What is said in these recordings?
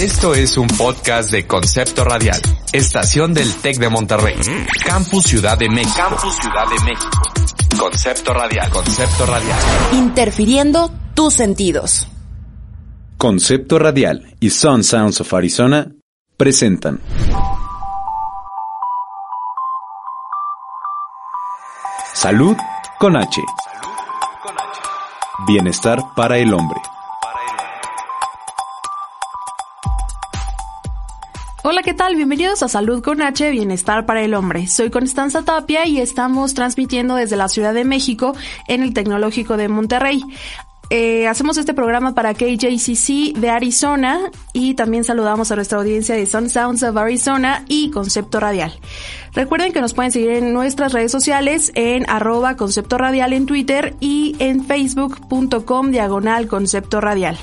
Esto es un podcast de Concepto Radial, estación del TEC de Monterrey, Campus Ciudad de México. Campus Ciudad de México. Concepto Radial, Concepto Radial. Interfiriendo tus sentidos. Concepto Radial y Sun Sounds of Arizona presentan. Salud con H. Bienestar para el hombre. Hola, ¿qué tal? Bienvenidos a Salud con H, Bienestar para el Hombre. Soy Constanza Tapia y estamos transmitiendo desde la Ciudad de México en el Tecnológico de Monterrey. Eh, hacemos este programa para KJCC de Arizona y también saludamos a nuestra audiencia de Sun Sounds of Arizona y Concepto Radial. Recuerden que nos pueden seguir en nuestras redes sociales en arroba concepto radial en Twitter y en facebook.com diagonal concepto radial.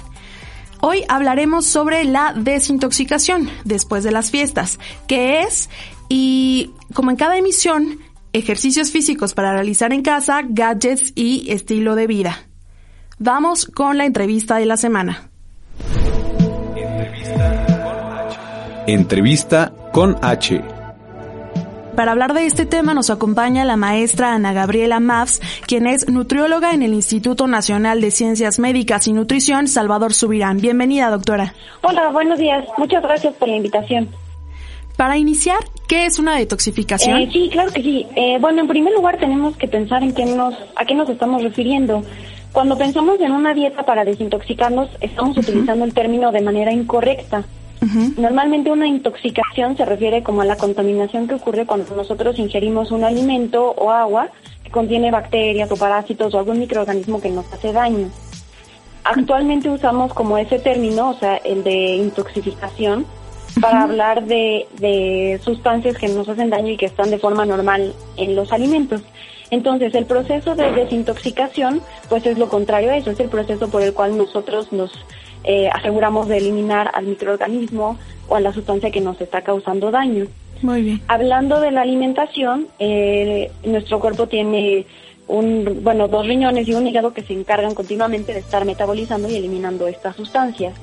Hoy hablaremos sobre la desintoxicación después de las fiestas, qué es y como en cada emisión, ejercicios físicos para realizar en casa, gadgets y estilo de vida. Vamos con la entrevista de la semana. Entrevista con H. Para hablar de este tema nos acompaña la maestra Ana Gabriela Mavs, quien es nutrióloga en el Instituto Nacional de Ciencias Médicas y Nutrición Salvador Subirán. Bienvenida, doctora. Hola, buenos días. Muchas gracias por la invitación. Para iniciar, ¿qué es una detoxificación? Eh, sí, claro que sí. Eh, bueno, en primer lugar tenemos que pensar en qué nos, a qué nos estamos refiriendo. Cuando pensamos en una dieta para desintoxicarnos, estamos utilizando el término de manera incorrecta. Normalmente una intoxicación se refiere como a la contaminación que ocurre cuando nosotros ingerimos un alimento o agua que contiene bacterias o parásitos o algún microorganismo que nos hace daño. Actualmente usamos como ese término, o sea, el de intoxicación, para hablar de, de sustancias que nos hacen daño y que están de forma normal en los alimentos. Entonces, el proceso de desintoxicación, pues es lo contrario a eso, es el proceso por el cual nosotros nos eh, aseguramos de eliminar al microorganismo o a la sustancia que nos está causando daño. Muy bien. Hablando de la alimentación, eh, nuestro cuerpo tiene un, bueno, dos riñones y un hígado que se encargan continuamente de estar metabolizando y eliminando estas sustancias.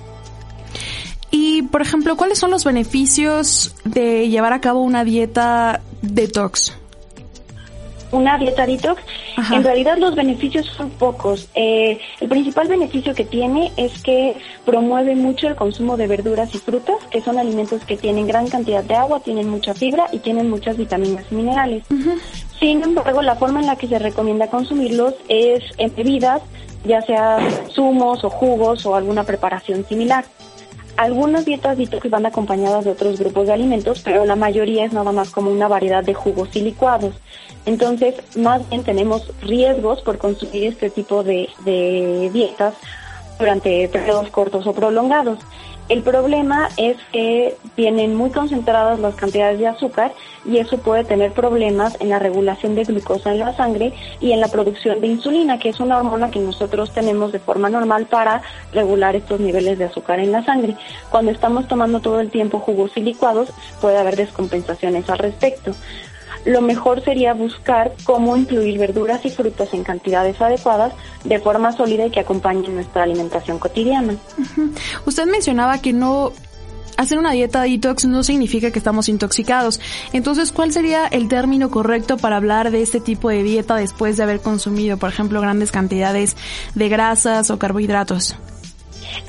Y, por ejemplo, ¿cuáles son los beneficios de llevar a cabo una dieta detox? Una dieta detox, en realidad los beneficios son pocos. Eh, el principal beneficio que tiene es que promueve mucho el consumo de verduras y frutas, que son alimentos que tienen gran cantidad de agua, tienen mucha fibra y tienen muchas vitaminas y minerales. Sin embargo, la forma en la que se recomienda consumirlos es en bebidas, ya sea zumos o jugos o alguna preparación similar. Algunas dietas detox van acompañadas de otros grupos de alimentos, pero la mayoría es nada más como una variedad de jugos y licuados. Entonces, más bien tenemos riesgos por consumir este tipo de, de dietas durante periodos cortos o prolongados. El problema es que tienen muy concentradas las cantidades de azúcar y eso puede tener problemas en la regulación de glucosa en la sangre y en la producción de insulina, que es una hormona que nosotros tenemos de forma normal para regular estos niveles de azúcar en la sangre. Cuando estamos tomando todo el tiempo jugos y licuados, puede haber descompensaciones al respecto lo mejor sería buscar cómo incluir verduras y frutas en cantidades adecuadas de forma sólida y que acompañen nuestra alimentación cotidiana. Usted mencionaba que no hacer una dieta detox no significa que estamos intoxicados. Entonces, ¿cuál sería el término correcto para hablar de este tipo de dieta después de haber consumido, por ejemplo, grandes cantidades de grasas o carbohidratos?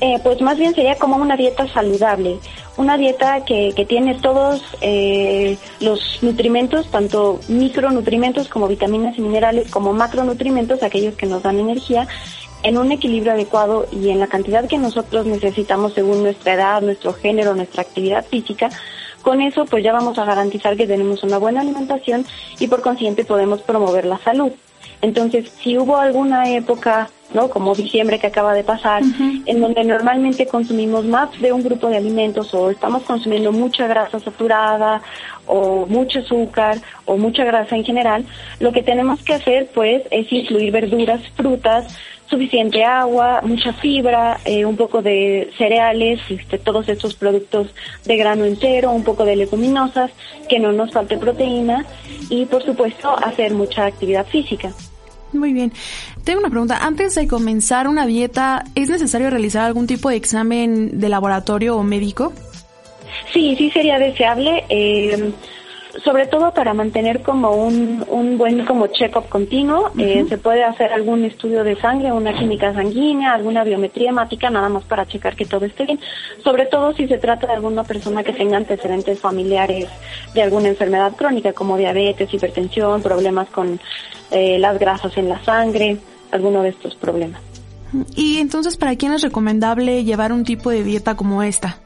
Eh, pues más bien sería como una dieta saludable, una dieta que, que tiene todos eh, los nutrimentos, tanto micronutrimentos como vitaminas y minerales, como macronutrimentos, aquellos que nos dan energía, en un equilibrio adecuado y en la cantidad que nosotros necesitamos según nuestra edad, nuestro género, nuestra actividad física. Con eso pues ya vamos a garantizar que tenemos una buena alimentación y por consiguiente podemos promover la salud. Entonces, si hubo alguna época, ¿no? Como diciembre que acaba de pasar, en donde normalmente consumimos más de un grupo de alimentos o estamos consumiendo mucha grasa saturada o mucho azúcar o mucha grasa en general, lo que tenemos que hacer pues es incluir verduras, frutas, suficiente agua, mucha fibra, eh, un poco de cereales, este, todos estos productos de grano entero, un poco de leguminosas, que no nos falte proteína y por supuesto hacer mucha actividad física. Muy bien. Tengo una pregunta. Antes de comenzar una dieta, ¿es necesario realizar algún tipo de examen de laboratorio o médico? Sí, sí sería deseable. Eh, sobre todo para mantener como un, un buen como check-up continuo. eh, se puede hacer algún estudio de sangre, una química sanguínea, alguna biometría hemática, nada más para checar que todo esté bien. Sobre todo si se trata de alguna persona que tenga antecedentes familiares de alguna enfermedad crónica como diabetes, hipertensión, problemas con eh, las grasas en la sangre, alguno de estos problemas. Y entonces, ¿para quién es recomendable llevar un tipo de dieta como esta?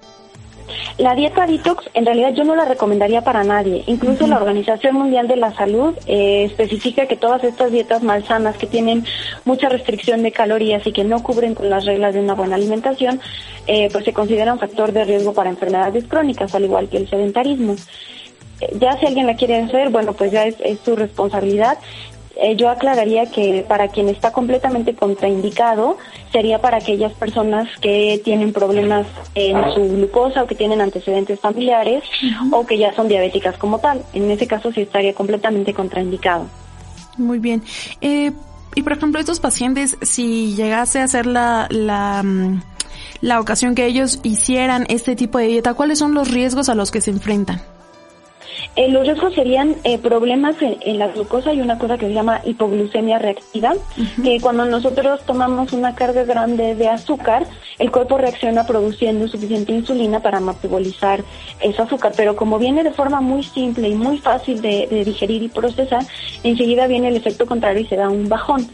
La dieta detox en realidad yo no la recomendaría para nadie. Incluso la Organización Mundial de la Salud eh, especifica que todas estas dietas malsanas que tienen mucha restricción de calorías y que no cubren con las reglas de una buena alimentación, eh, pues se consideran factor de riesgo para enfermedades crónicas, al igual que el sedentarismo. Eh, ya si alguien la quiere hacer, bueno, pues ya es, es su responsabilidad. Eh, yo aclararía que para quien está completamente contraindicado sería para aquellas personas que tienen problemas en su glucosa o que tienen antecedentes familiares o que ya son diabéticas como tal. En ese caso sí estaría completamente contraindicado. Muy bien. Eh, y por ejemplo, estos pacientes, si llegase a ser la, la, mm, la ocasión que ellos hicieran este tipo de dieta, ¿cuáles son los riesgos a los que se enfrentan? Eh, los riesgos serían eh, problemas en, en, la glucosa y una cosa que se llama hipoglucemia reactiva, que cuando nosotros tomamos una carga grande de azúcar, el cuerpo reacciona produciendo suficiente insulina para metabolizar ese azúcar, pero como viene de forma muy simple y muy fácil de, de digerir y procesar, enseguida viene el efecto contrario y se da un bajón.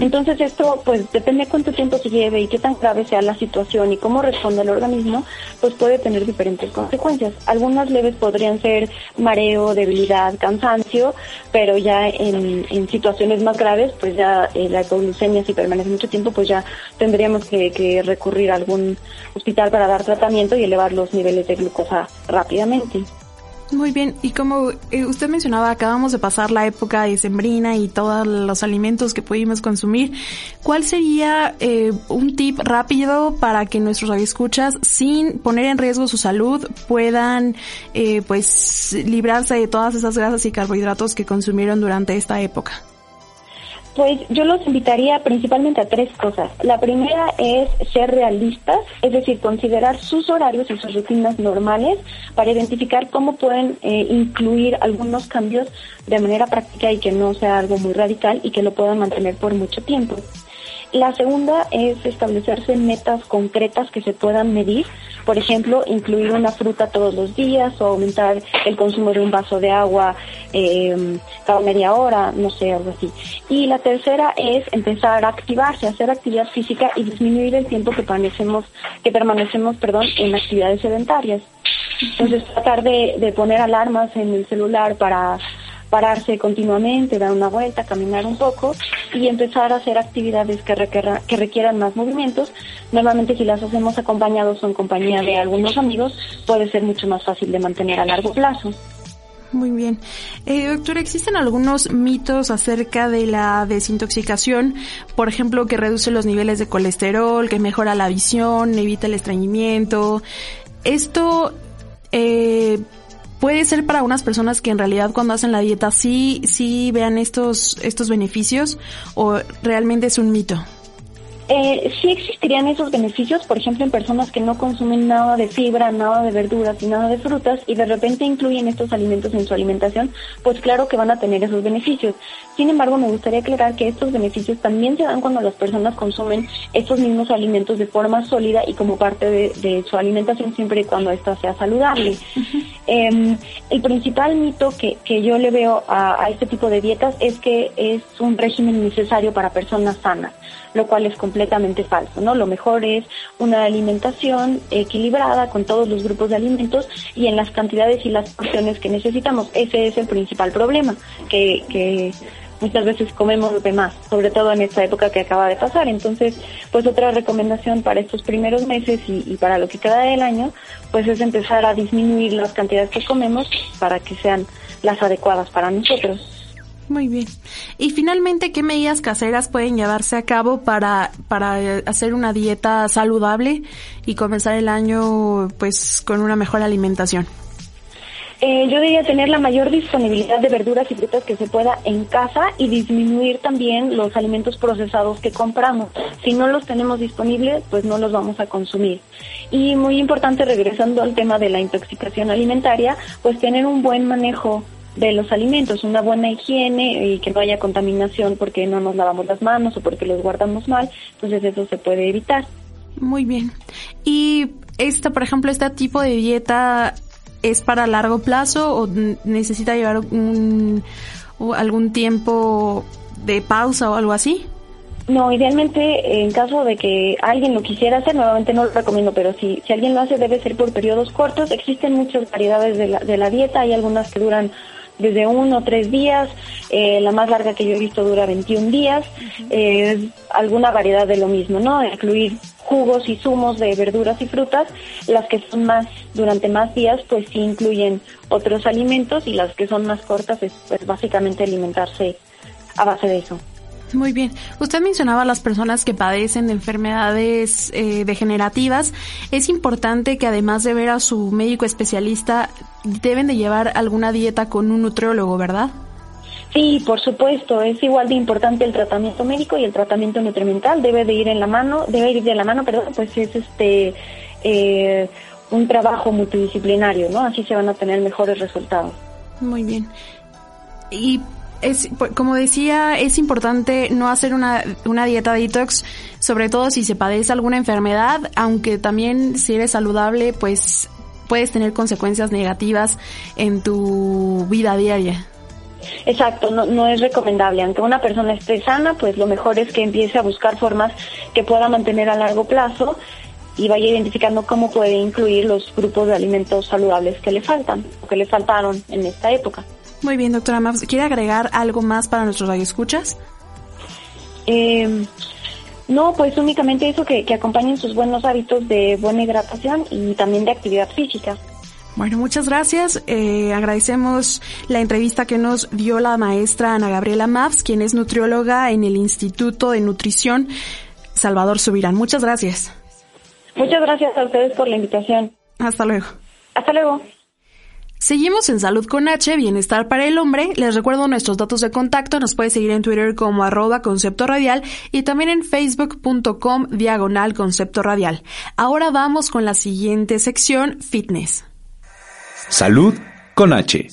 Entonces esto, pues depende de cuánto tiempo se lleve y qué tan grave sea la situación y cómo responde el organismo, pues puede tener diferentes consecuencias. Algunas leves podrían ser mareo, debilidad, cansancio, pero ya en, situaciones más graves, pues ya eh, la hipoglucemia, si permanece mucho tiempo, pues ya tendríamos que, que, recurrir a algún hospital para dar tratamiento y elevar los niveles de glucosa rápidamente. Muy bien, y como eh, usted mencionaba, acabamos de pasar la época de sembrina y todos los alimentos que pudimos consumir. ¿Cuál sería eh, un tip rápido para que nuestros escuchas, sin poner en riesgo su salud, puedan eh, pues librarse de todas esas grasas y carbohidratos que consumieron durante esta época? Pues yo los invitaría principalmente a tres cosas. La primera es ser realistas, es decir, considerar sus horarios y sus rutinas normales para identificar cómo pueden eh, incluir algunos cambios de manera práctica y que no sea algo muy radical y que lo puedan mantener por mucho tiempo. La segunda es establecerse metas concretas que se puedan medir. Por ejemplo, incluir una fruta todos los días o aumentar el consumo de un vaso de agua eh, cada media hora, no sé, algo así. Y la tercera es empezar a activarse, hacer actividad física y disminuir el tiempo que permanecemos, que permanecemos, perdón, en actividades sedentarias. Entonces, tratar de poner alarmas en el celular para pararse continuamente, dar una vuelta, caminar un poco y empezar a hacer actividades que, requieran, que requieran más movimientos. Normalmente si las hacemos acompañados o en compañía de algunos amigos, puede ser mucho más fácil de mantener a largo plazo. Muy bien. Eh, doctor, ¿existen algunos mitos acerca de la desintoxicación? Por ejemplo, que reduce los niveles de colesterol, que mejora la visión, evita el estreñimiento. Esto eh, puede ser para unas personas que en realidad cuando hacen la dieta sí, sí vean estos, estos beneficios o realmente es un mito. Eh, sí existirían esos beneficios, por ejemplo, en personas que no consumen nada de fibra, nada de verduras y nada de frutas y de repente incluyen estos alimentos en su alimentación, pues claro que van a tener esos beneficios. Sin embargo, me gustaría aclarar que estos beneficios también se dan cuando las personas consumen estos mismos alimentos de forma sólida y como parte de, de su alimentación siempre y cuando ésta sea saludable. Uh -huh. eh, el principal mito que, que yo le veo a, a este tipo de dietas es que es un régimen necesario para personas sanas lo cual es completamente falso, ¿no? Lo mejor es una alimentación equilibrada con todos los grupos de alimentos y en las cantidades y las porciones que necesitamos. Ese es el principal problema, que, que muchas veces comemos de más, sobre todo en esta época que acaba de pasar. Entonces, pues otra recomendación para estos primeros meses y, y, para lo que queda del año, pues es empezar a disminuir las cantidades que comemos para que sean las adecuadas para nosotros. Muy bien. Y finalmente, ¿qué medidas caseras pueden llevarse a cabo para, para hacer una dieta saludable y comenzar el año pues con una mejor alimentación? Eh, yo diría tener la mayor disponibilidad de verduras y frutas que se pueda en casa y disminuir también los alimentos procesados que compramos. Si no los tenemos disponibles, pues no los vamos a consumir. Y muy importante, regresando al tema de la intoxicación alimentaria, pues tener un buen manejo de los alimentos, una buena higiene y que no haya contaminación porque no nos lavamos las manos o porque los guardamos mal, entonces eso se puede evitar. Muy bien. Y esta, por ejemplo, este tipo de dieta es para largo plazo o necesita llevar un, algún tiempo de pausa o algo así? No, idealmente en caso de que alguien lo quisiera hacer, nuevamente no lo recomiendo, pero si, si alguien lo hace debe ser por periodos cortos. Existen muchas variedades de la, de la dieta, hay algunas que duran desde uno o tres días, eh, la más larga que yo he visto dura 21 días, eh, alguna variedad de lo mismo, ¿no? Incluir jugos y zumos de verduras y frutas, las que son más durante más días pues sí incluyen otros alimentos y las que son más cortas es pues básicamente alimentarse a base de eso. Muy bien. Usted mencionaba a las personas que padecen de enfermedades eh, degenerativas. Es importante que además de ver a su médico especialista, deben de llevar alguna dieta con un nutriólogo, ¿verdad? Sí, por supuesto, es igual de importante el tratamiento médico y el tratamiento nutrimental, debe de ir en la mano, debe ir de la mano, perdón, pues es este eh, un trabajo multidisciplinario, ¿no? Así se van a tener mejores resultados. Muy bien. Y es, como decía, es importante no hacer una, una dieta detox, sobre todo si se padece alguna enfermedad, aunque también si eres saludable, pues puedes tener consecuencias negativas en tu vida diaria. Exacto, no, no es recomendable. Aunque una persona esté sana, pues lo mejor es que empiece a buscar formas que pueda mantener a largo plazo y vaya identificando cómo puede incluir los grupos de alimentos saludables que le faltan o que le faltaron en esta época. Muy bien, doctora Maps. ¿Quiere agregar algo más para nuestros radioescuchas? Eh, no, pues únicamente eso, que, que acompañen sus buenos hábitos de buena hidratación y también de actividad física. Bueno, muchas gracias. Eh, agradecemos la entrevista que nos dio la maestra Ana Gabriela Maps, quien es nutrióloga en el Instituto de Nutrición Salvador Subirán. Muchas gracias. Muchas gracias a ustedes por la invitación. Hasta luego. Hasta luego. Seguimos en Salud con H, Bienestar para el Hombre. Les recuerdo nuestros datos de contacto. Nos puede seguir en Twitter como arroba concepto radial y también en facebook.com diagonal concepto radial. Ahora vamos con la siguiente sección, fitness. Salud con H.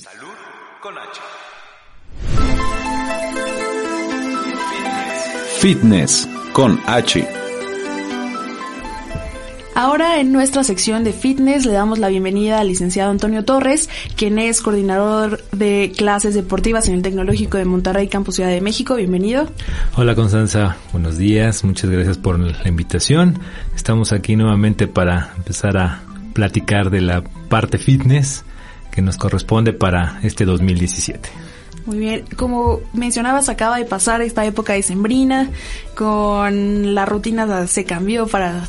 Fitness con H. Ahora en nuestra sección de fitness le damos la bienvenida al licenciado Antonio Torres, quien es coordinador de clases deportivas en el Tecnológico de Monterrey, Campus Ciudad de México. Bienvenido. Hola Constanza, buenos días, muchas gracias por la invitación. Estamos aquí nuevamente para empezar a platicar de la parte fitness que nos corresponde para este 2017. Muy bien, como mencionabas, acaba de pasar esta época de sembrina, con la rutina se cambió para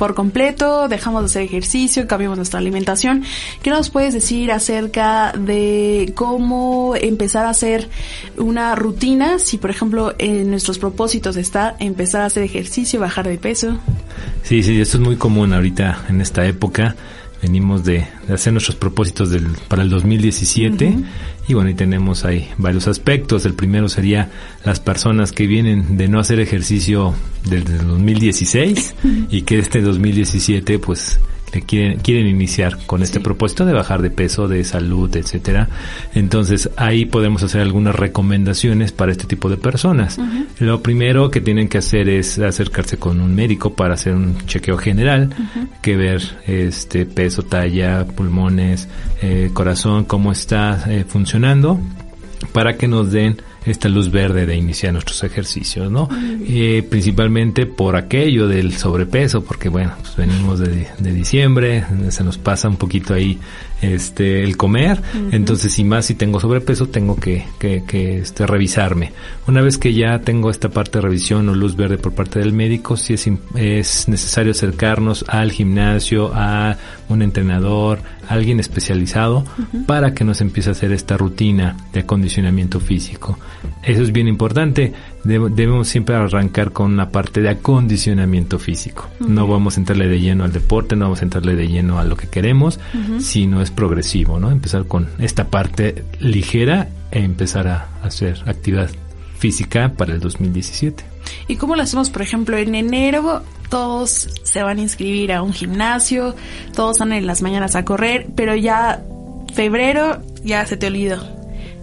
por completo, dejamos de hacer ejercicio, cambiamos nuestra alimentación. ¿Qué nos puedes decir acerca de cómo empezar a hacer una rutina? Si, por ejemplo, en nuestros propósitos está empezar a hacer ejercicio, bajar de peso. Sí, sí, esto es muy común ahorita en esta época venimos de, hacer nuestros propósitos del, para el 2017 y bueno, y tenemos ahí varios aspectos. El primero sería las personas que vienen de no hacer ejercicio desde el 2016 y que este 2017 pues quieren, quieren iniciar con este propósito de bajar de peso, de salud, etcétera. Entonces ahí podemos hacer algunas recomendaciones para este tipo de personas. Lo primero que tienen que hacer es acercarse con un médico para hacer un chequeo general, que ver este peso, talla, pulmones, eh, corazón, cómo está eh, funcionando, para que nos den esta luz verde de iniciar nuestros ejercicios, ¿no? Eh, principalmente por aquello del sobrepeso, porque bueno, pues venimos de, de, diciembre, se nos pasa un poquito ahí este el comer, entonces y más si tengo sobrepeso tengo que, que, que, este, revisarme. Una vez que ya tengo esta parte de revisión o luz verde por parte del médico, si es, es necesario acercarnos al gimnasio, a un entrenador, alguien especializado para que nos empiece a hacer esta rutina de acondicionamiento físico. Eso es bien importante. debemos siempre arrancar con una parte de acondicionamiento físico. No vamos a entrarle de lleno al deporte, no vamos a entrarle de lleno a lo que queremos, sino es progresivo, ¿no? Empezar con esta parte ligera e empezar a hacer actividad física para el 2017. ¿Y cómo lo hacemos, por ejemplo, en enero? Todos se van a inscribir a un gimnasio, todos van en las mañanas a correr, pero ya febrero ya se te olvidó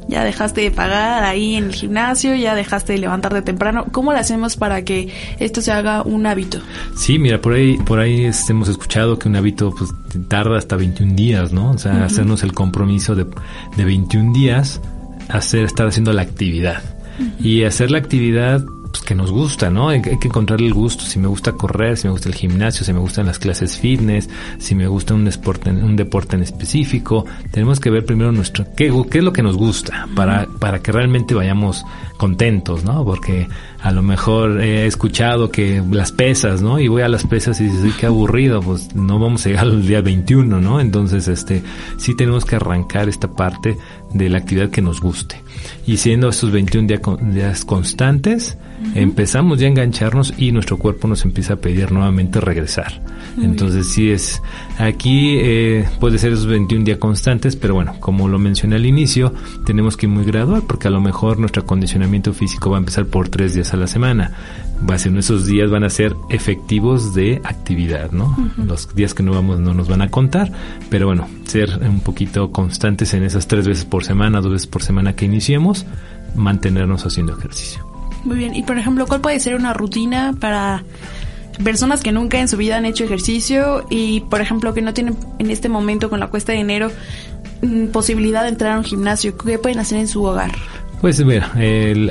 ya dejaste de pagar ahí en el gimnasio, ya dejaste de levantarte temprano. ¿Cómo lo hacemos para que esto se haga un hábito? Sí, mira, por ahí, por ahí hemos escuchado que un hábito pues, tarda hasta 21 días, ¿no? O sea, hacernos el compromiso de, de 21 días, hacer, estar haciendo la actividad. Y hacer la actividad que nos gusta, ¿no? Hay, que encontrar el gusto, si me gusta correr, si me gusta el gimnasio, si me gustan las clases fitness, si me gusta un deporte, un deporte en específico, tenemos que ver primero nuestro, qué, qué es lo que nos gusta para, para que realmente vayamos contentos, ¿no? Porque a lo mejor he escuchado que las pesas, ¿no? Y voy a las pesas y dices, qué aburrido, pues no vamos a llegar al día 21, ¿no? Entonces, este, sí tenemos que arrancar esta parte de la actividad que nos guste. Y siendo estos 21 días constantes, empezamos ya a engancharnos y nuestro cuerpo nos empieza a pedir nuevamente regresar. Entonces sí es, aquí eh, puede ser esos 21 días constantes, pero bueno, como lo mencioné al inicio, tenemos que ir muy gradual porque a lo mejor nuestro acondicionamiento físico va a empezar por tres días a la semana. Va a ser, esos días van a ser efectivos de actividad, ¿no? Los días que no vamos no nos van a contar, pero bueno, ser un poquito constantes en esas tres veces por semana, dos veces por semana que iniciemos, mantenernos haciendo ejercicio. Muy bien, y por ejemplo, ¿cuál puede ser una rutina para personas que nunca en su vida han hecho ejercicio y, por ejemplo, que no tienen en este momento con la cuesta de dinero mm, posibilidad de entrar a un gimnasio? ¿Qué pueden hacer en su hogar? Pues mira,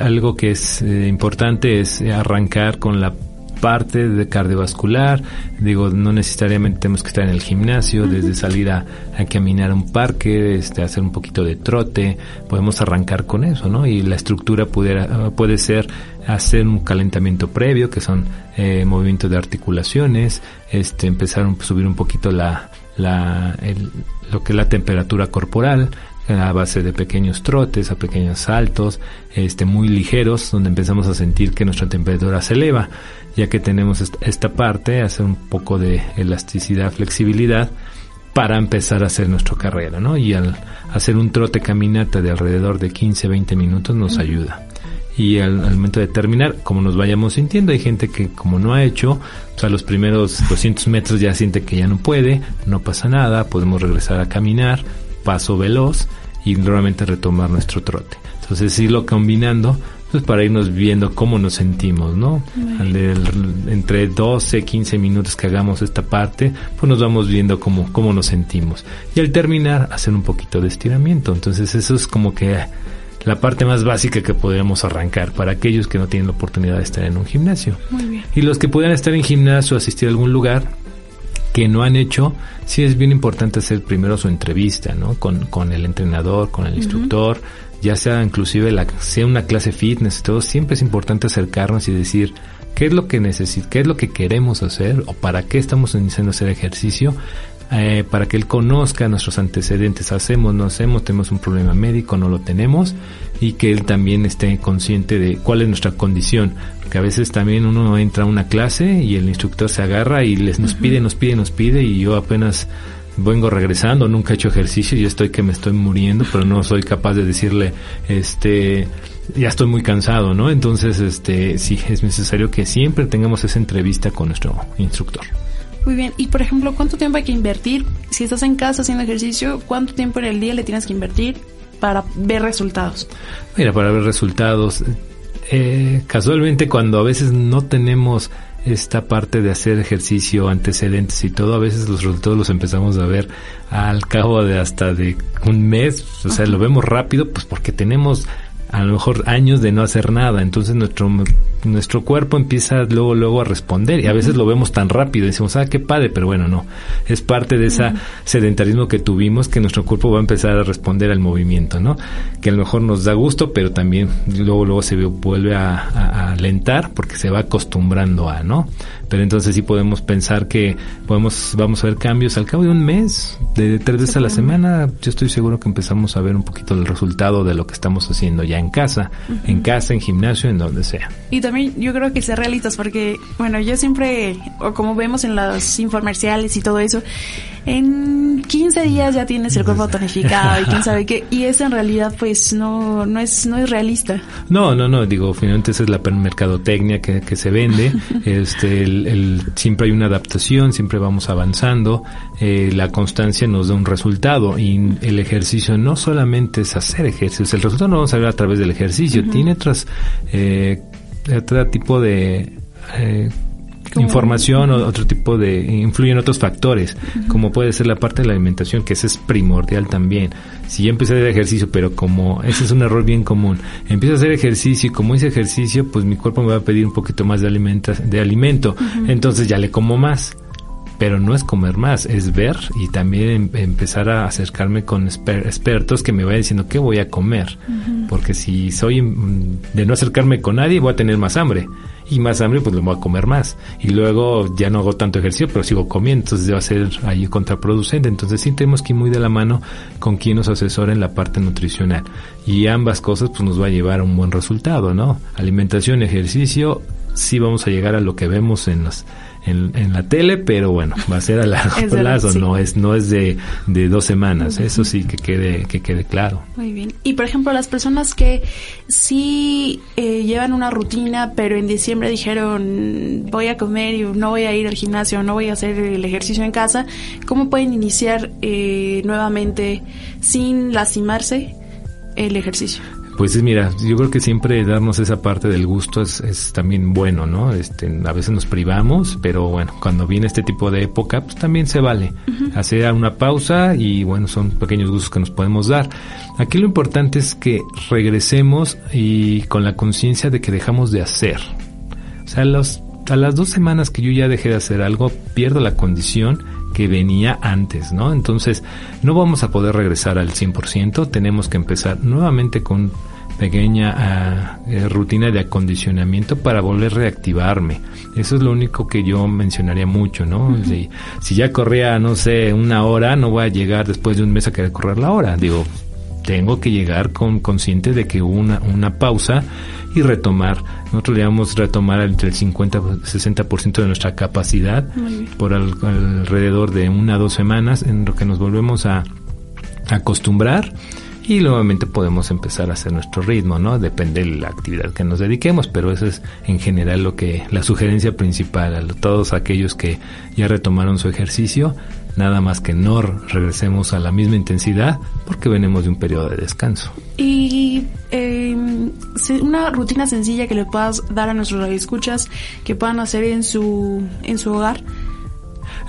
algo que es eh, importante es arrancar con la parte de cardiovascular. Digo, no necesariamente tenemos que estar en el gimnasio, desde salir a, caminar a un parque, este, hacer un poquito de trote, podemos arrancar con eso, ¿no? Y la estructura pudiera, puede ser hacer un calentamiento previo, que son eh, movimientos de articulaciones, este, empezar a subir un poquito la, la, lo que es la temperatura corporal, a base de pequeños trotes, a pequeños saltos, este, muy ligeros, donde empezamos a sentir que nuestra temperatura se eleva ya que tenemos esta parte, hacer un poco de elasticidad, flexibilidad para empezar a hacer nuestra carrera, ¿no? Y al hacer un trote caminata de alrededor de 15, 20 minutos nos ayuda. Y al, momento de terminar, como nos vayamos sintiendo, hay gente que como no ha hecho, o sea, los primeros 200 metros ya siente que ya no puede, no pasa nada, podemos regresar a caminar, paso veloz y nuevamente retomar nuestro trote. Entonces, irlo combinando pues para irnos viendo cómo nos sentimos, ¿no? entre 12, 15 minutos que hagamos esta parte, pues nos vamos viendo cómo, cómo nos sentimos. Y al terminar, hacer un poquito de estiramiento. Entonces eso es como que la parte más básica que podríamos arrancar para aquellos que no tienen la oportunidad de estar en un gimnasio. Y los que puedan estar en gimnasio o asistir a algún lugar, que no han hecho, sí es bien importante hacer primero su entrevista, ¿no? Con, con el entrenador, con el instructor, ya sea inclusive la, sea una clase fitness todo, siempre es importante acercarnos y decir qué es lo que necesitamos, qué es lo que queremos hacer o para qué estamos iniciando a hacer ejercicio, eh, para que él conozca nuestros antecedentes, hacemos, no hacemos, tenemos un problema médico, no lo tenemos, y que él también esté consciente de cuál es nuestra condición, porque a veces también uno entra a una clase y el instructor se agarra y les nos pide, nos pide, nos pide, y yo apenas vengo regresando, nunca he hecho ejercicio y estoy que me estoy muriendo, pero no soy capaz de decirle, este, ya estoy muy cansado, ¿no? Entonces, este, sí, es necesario que siempre tengamos esa entrevista con nuestro instructor. Muy bien, y por ejemplo, ¿cuánto tiempo hay que invertir? Si estás en casa haciendo ejercicio, ¿cuánto tiempo en el día le tienes que invertir para ver resultados? Mira, para ver resultados, eh, casualmente cuando a veces no tenemos esta parte de hacer ejercicio, antecedentes y todo, a veces los resultados los empezamos a ver al cabo de hasta de un mes, o sea, lo vemos rápido, pues porque tenemos a lo mejor años de no hacer nada, entonces nuestro nuestro cuerpo empieza luego luego a responder y a veces lo vemos tan rápido y decimos, ah, qué padre, pero bueno, no, es parte de ese sedentarismo que tuvimos que nuestro cuerpo va a empezar a responder al movimiento, ¿no? Que a lo mejor nos da gusto, pero también luego luego se vuelve a, a alentar porque se va acostumbrando a, ¿no? Pero entonces sí podemos pensar que podemos, vamos a ver cambios al cabo de un mes, de tres veces a la semana, yo estoy seguro que empezamos a ver un poquito el resultado de lo que estamos haciendo ya en casa, en casa, en gimnasio, en donde sea. Y también yo creo que ser realistas porque, bueno, yo siempre, o como vemos en los infomerciales y todo eso, en 15 días ya tienes el cuerpo tonificado y quién sabe qué, y eso en realidad pues no, no es, no es realista. No, no, no, digo, finalmente esa es la mercadotecnia que, que se vende, este, el, siempre hay una adaptación, siempre vamos avanzando, eh, la constancia nos da un resultado y el ejercicio no solamente es hacer ejercicios, el resultado no vamos a ver a través del ejercicio, tiene otras, eh, otro tipo de eh, información o otro tipo de influyen otros factores como puede ser la parte de la alimentación que ese es primordial también. Si yo empecé a hacer ejercicio pero como ese es un error bien común empiezo a hacer ejercicio y como hice ejercicio pues mi cuerpo me va a pedir un poquito más de alimento de alimento. Entonces ya le como más pero no es comer más, es ver y también em, empezar a acercarme con expertos que me vayan diciendo qué voy a comer, porque si soy mm, de no acercarme con nadie voy a tener más hambre. Y más hambre pues lo voy a comer más. Y luego ya no hago tanto ejercicio pero sigo comiendo. Entonces va a ser ahí contraproducente. Entonces sí tenemos que ir muy de la mano con quien nos asesora en la parte nutricional. Y ambas cosas pues nos va a llevar a un buen resultado no alimentación ejercicio sí vamos a llegar a lo que vemos en las en, la tele, pero bueno, va a ser a largo plazo, no es no es de, de dos semanas, eso sí que quede que quede claro. Muy bien. Y por ejemplo, las personas que sí eh, llevan una rutina, pero en diciembre dijeron voy a comer y no voy a ir al gimnasio, no voy a hacer el ejercicio en casa, ¿cómo pueden iniciar eh, nuevamente sin lastimarse el ejercicio? Pues mira, yo creo que siempre darnos esa parte del gusto es, es, también bueno, ¿no? Este, a veces nos privamos, pero bueno, cuando viene este tipo de época, pues también se vale hacer una pausa y bueno, son pequeños gustos que nos podemos dar. Aquí lo importante es que regresemos y con la conciencia de que dejamos de hacer. O sea, los, a las dos semanas que yo ya dejé de hacer algo, pierdo la condición que venía antes, ¿no? Entonces, no vamos a poder regresar al 100%, tenemos que empezar nuevamente con pequeña ah, eh, rutina de acondicionamiento para volver a reactivarme. Eso es lo único que yo mencionaría mucho, ¿no? si, si, ya corría, no sé, una hora, no voy a llegar después de un mes a querer correr la hora. Digo, tengo que llegar con consciente de que hubo una, una pausa y retomar. Nosotros le vamos a retomar entre el 50 y 60% de nuestra capacidad por alrededor de una o dos semanas en lo que nos volvemos a acostumbrar y nuevamente podemos empezar a hacer nuestro ritmo, ¿no? Depende de la actividad que nos dediquemos, pero eso es en general lo que la sugerencia principal a todos aquellos que ya retomaron su ejercicio, nada más que no regresemos a la misma intensidad porque venimos de un periodo de descanso. Y eh, una rutina sencilla que le puedas dar a nuestros escuchas que puedan hacer en su en su hogar.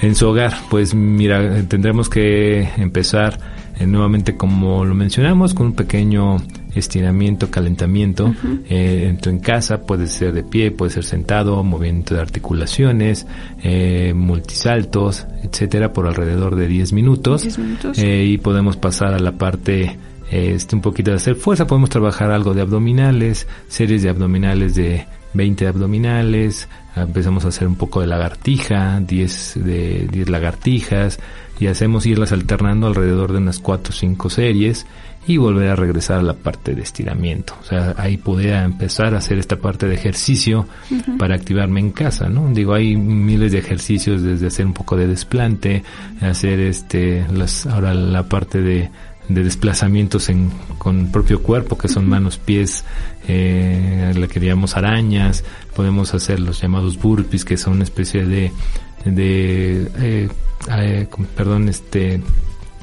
En su hogar, pues mira, tendremos que empezar eh, nuevamente como lo mencionamos con un pequeño estiramiento, calentamiento eh, en, casa, puede ser de pie, puede ser sentado, movimiento de articulaciones, eh, multisaltos, etcétera, por alrededor de 10 minutos, y podemos pasar a la parte este un poquito de hacer fuerza, podemos trabajar algo de abdominales, series de abdominales de 20 abdominales, empezamos a hacer un poco de lagartija, 10 de 10 lagartijas, y hacemos irlas alternando alrededor de unas 4 o 5 series y volver a regresar a la parte de estiramiento. O sea, ahí podría empezar a hacer esta parte de ejercicio para activarme en casa, ¿no? Digo, hay miles de ejercicios desde hacer un poco de desplante, hacer este, las, ahora la parte de, de desplazamientos en, con el propio cuerpo, que son manos, pies, eh, le queríamos arañas, podemos hacer los llamados burpees, que son una especie de, de eh, eh, perdón, este,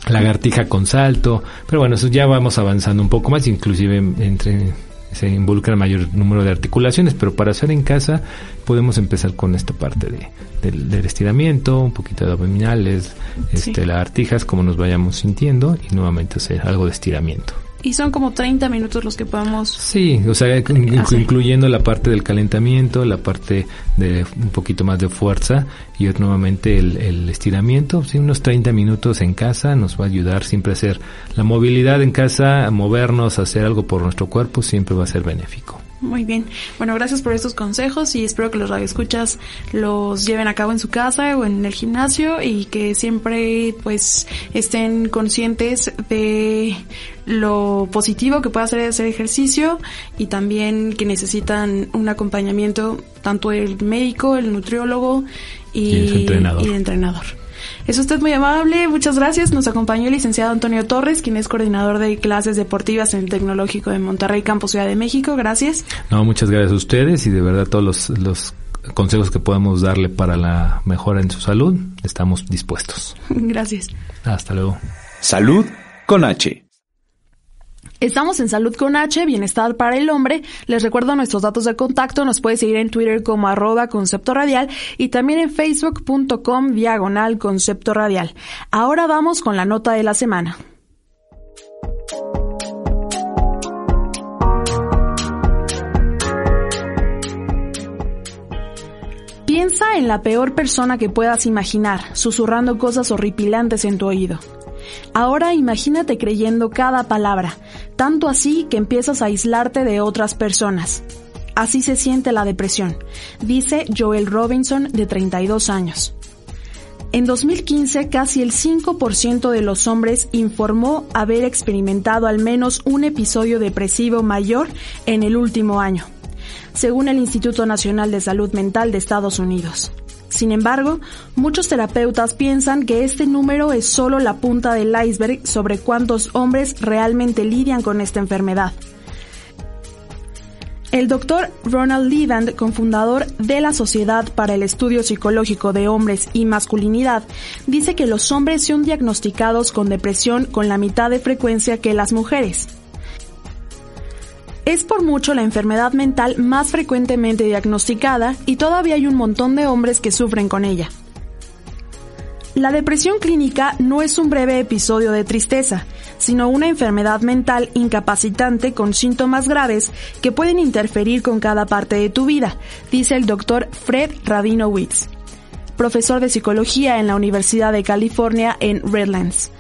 lagartija con salto, pero bueno, eso ya vamos avanzando un poco más, inclusive entre se involucra mayor número de articulaciones, pero para hacer en casa podemos empezar con esta parte de, del, estiramiento, un poquito de abdominales, este, lagartijas, como nos vayamos sintiendo y nuevamente hacer algo de estiramiento. Y son como 30 minutos los que podamos... Sí, o sea, incluyendo la parte del calentamiento, la parte de un poquito más de fuerza y nuevamente el, estiramiento. Sí, unos 30 minutos en casa nos va a ayudar siempre a hacer la movilidad en casa, a movernos, a hacer algo por nuestro cuerpo, siempre va a ser benéfico. Muy bien. Bueno, gracias por estos consejos y espero que los radioescuchas los lleven a cabo en su casa o en el gimnasio y que siempre pues estén conscientes de lo positivo que puede hacer ese ejercicio y también que necesitan un acompañamiento tanto el médico, el nutriólogo y, el entrenador. y el entrenador. Es usted muy amable, muchas gracias. Nos acompañó el licenciado Antonio Torres, quien es coordinador de clases deportivas en el Tecnológico de Monterrey, Campus Ciudad de México. Gracias. No, muchas gracias a ustedes y de verdad todos los, los consejos que podamos darle para la mejora en su salud, estamos dispuestos. Gracias. Hasta luego. Salud con H. Estamos en Salud con H, Bienestar para el Hombre. Les recuerdo nuestros datos de contacto. Nos puede seguir en Twitter como arroba concepto radial y también en facebook.com diagonal concepto radial. Ahora vamos con la nota de la semana. Piensa en la peor persona que puedas imaginar, susurrando cosas horripilantes en tu oído. Ahora imagínate creyendo cada palabra, tanto así que empiezas a aislarte de otras personas. Así se siente la depresión, dice Joel Robinson de 32 años. En 2015, casi el 5% de los hombres informó haber experimentado al menos un episodio depresivo mayor en el último año, según el Instituto Nacional de Salud Mental de Estados Unidos. Sin embargo, muchos terapeutas piensan que este número es solo la punta del iceberg sobre cuántos hombres realmente lidian con esta enfermedad. El doctor Ronald Levand, cofundador de la Sociedad para el Estudio Psicológico de Hombres y Masculinidad, dice que los hombres son diagnosticados con depresión con la mitad de frecuencia que las mujeres. Es por mucho la enfermedad mental más frecuentemente diagnosticada y todavía hay un montón de hombres que sufren con ella. La depresión clínica no es un breve episodio de tristeza, sino una enfermedad mental incapacitante con síntomas graves que pueden interferir con cada parte de tu vida, dice el doctor Fred Rabinowitz, profesor de psicología en la Universidad de California en Redlands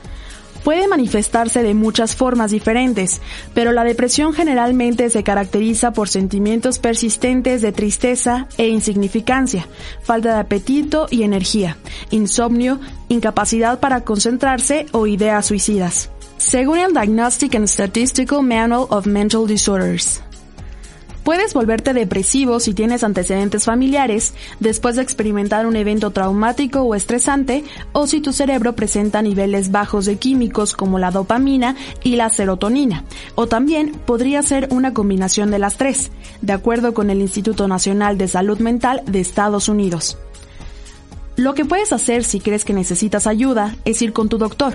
puede manifestarse de muchas formas diferentes, pero la depresión generalmente se caracteriza por sentimientos persistentes de tristeza e insignificancia, falta de apetito y energía, insomnio, incapacidad para concentrarse o ideas suicidas. Según el Diagnostic and Statistical Manual of Mental Disorders, Puedes volverte depresivo si tienes antecedentes familiares, después de experimentar un evento traumático o estresante, o si tu cerebro presenta niveles bajos de químicos como la dopamina y la serotonina, o también podría ser una combinación de las tres, de acuerdo con el Instituto Nacional de Salud Mental de Estados Unidos. Lo que puedes hacer si crees que necesitas ayuda es ir con tu doctor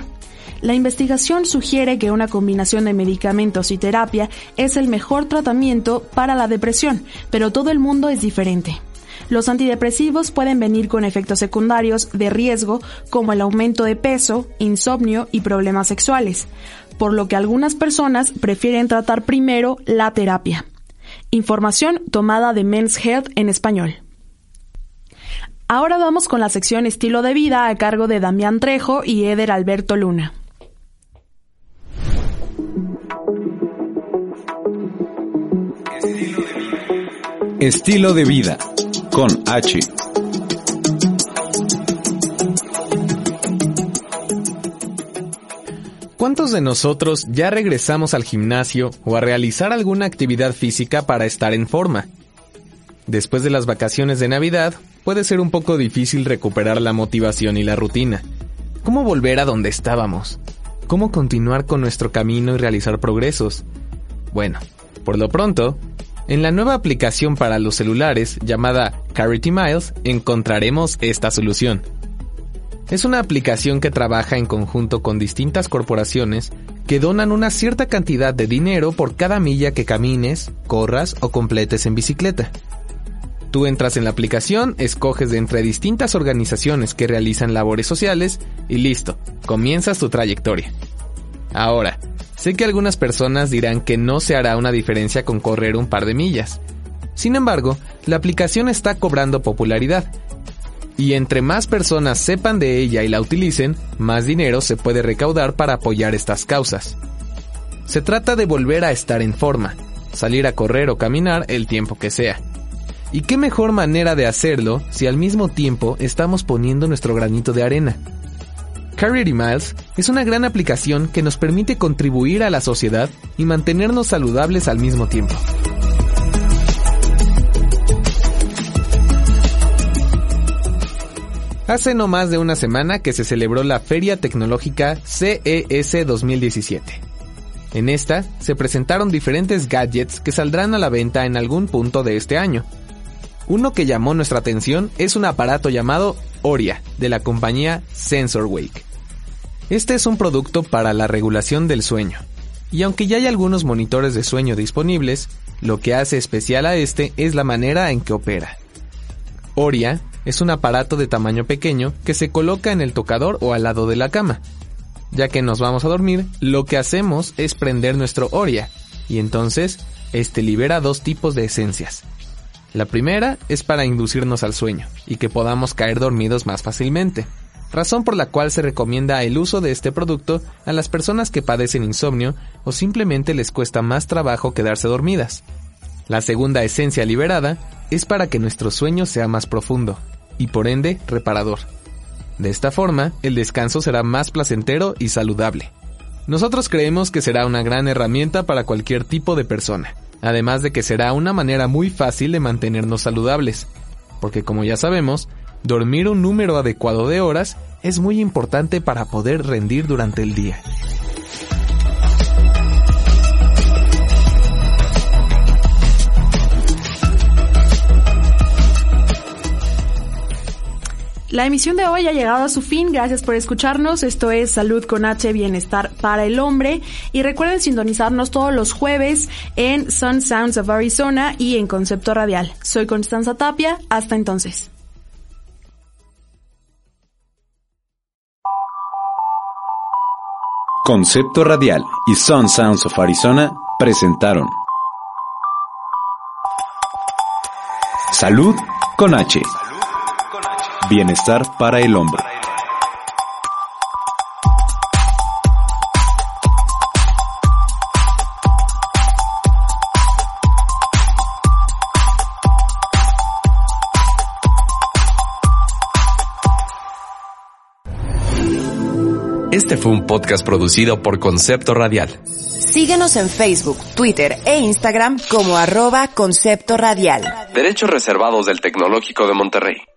la investigación sugiere que una combinación de medicamentos y terapia es el mejor tratamiento para la depresión, pero todo el mundo es diferente. Los antidepresivos pueden venir con efectos secundarios de riesgo como el aumento de peso, insomnio y problemas sexuales, por lo que algunas personas prefieren tratar primero la terapia. Información tomada de Men's Health en español. Ahora vamos con la sección Estilo de Vida a cargo de Damián Trejo y Eder Alberto Luna. Estilo de vida con H. ¿Cuántos de nosotros ya regresamos al gimnasio o a realizar alguna actividad física para estar en forma? Después de las vacaciones de Navidad, puede ser un poco difícil recuperar la motivación y la rutina. ¿Cómo volver a donde estábamos? ¿Cómo continuar con nuestro camino y realizar progresos? Bueno, por lo pronto, en la nueva aplicación para los celulares llamada Carity Miles encontraremos esta solución. Es una aplicación que trabaja en conjunto con distintas corporaciones que donan una cierta cantidad de dinero por cada milla que camines, corras o completes en bicicleta. Tú entras en la aplicación, escoges de entre distintas organizaciones que realizan labores sociales y listo, comienzas tu trayectoria. Ahora, Sé que algunas personas dirán que no se hará una diferencia con correr un par de millas. Sin embargo, la aplicación está cobrando popularidad. Y entre más personas sepan de ella y la utilicen, más dinero se puede recaudar para apoyar estas causas. Se trata de volver a estar en forma, salir a correr o caminar el tiempo que sea. ¿Y qué mejor manera de hacerlo si al mismo tiempo estamos poniendo nuestro granito de arena? Carrier Miles es una gran aplicación que nos permite contribuir a la sociedad y mantenernos saludables al mismo tiempo. Hace no más de una semana que se celebró la Feria Tecnológica CES 2017. En esta se presentaron diferentes gadgets que saldrán a la venta en algún punto de este año. Uno que llamó nuestra atención es un aparato llamado Oria, de la compañía SensorWake. Este es un producto para la regulación del sueño, y aunque ya hay algunos monitores de sueño disponibles, lo que hace especial a este es la manera en que opera. Oria es un aparato de tamaño pequeño que se coloca en el tocador o al lado de la cama. Ya que nos vamos a dormir, lo que hacemos es prender nuestro Oria, y entonces este libera dos tipos de esencias. La primera es para inducirnos al sueño y que podamos caer dormidos más fácilmente, razón por la cual se recomienda el uso de este producto a las personas que padecen insomnio o simplemente les cuesta más trabajo quedarse dormidas. La segunda esencia liberada es para que nuestro sueño sea más profundo y por ende reparador. De esta forma, el descanso será más placentero y saludable. Nosotros creemos que será una gran herramienta para cualquier tipo de persona, además de que será una manera muy fácil de mantenernos saludables, porque como ya sabemos, dormir un número adecuado de horas es muy importante para poder rendir durante el día. La emisión de hoy ha llegado a su fin. Gracias por escucharnos. Esto es Salud con H, Bienestar para el Hombre. Y recuerden sintonizarnos todos los jueves en Sun Sounds of Arizona y en Concepto Radial. Soy Constanza Tapia. Hasta entonces. Concepto Radial y Sun Sounds of Arizona presentaron Salud con H. Bienestar para el hombre. Este fue un podcast producido por Concepto Radial. Síguenos en Facebook, Twitter e Instagram como arroba Concepto Radial. Derechos reservados del Tecnológico de Monterrey.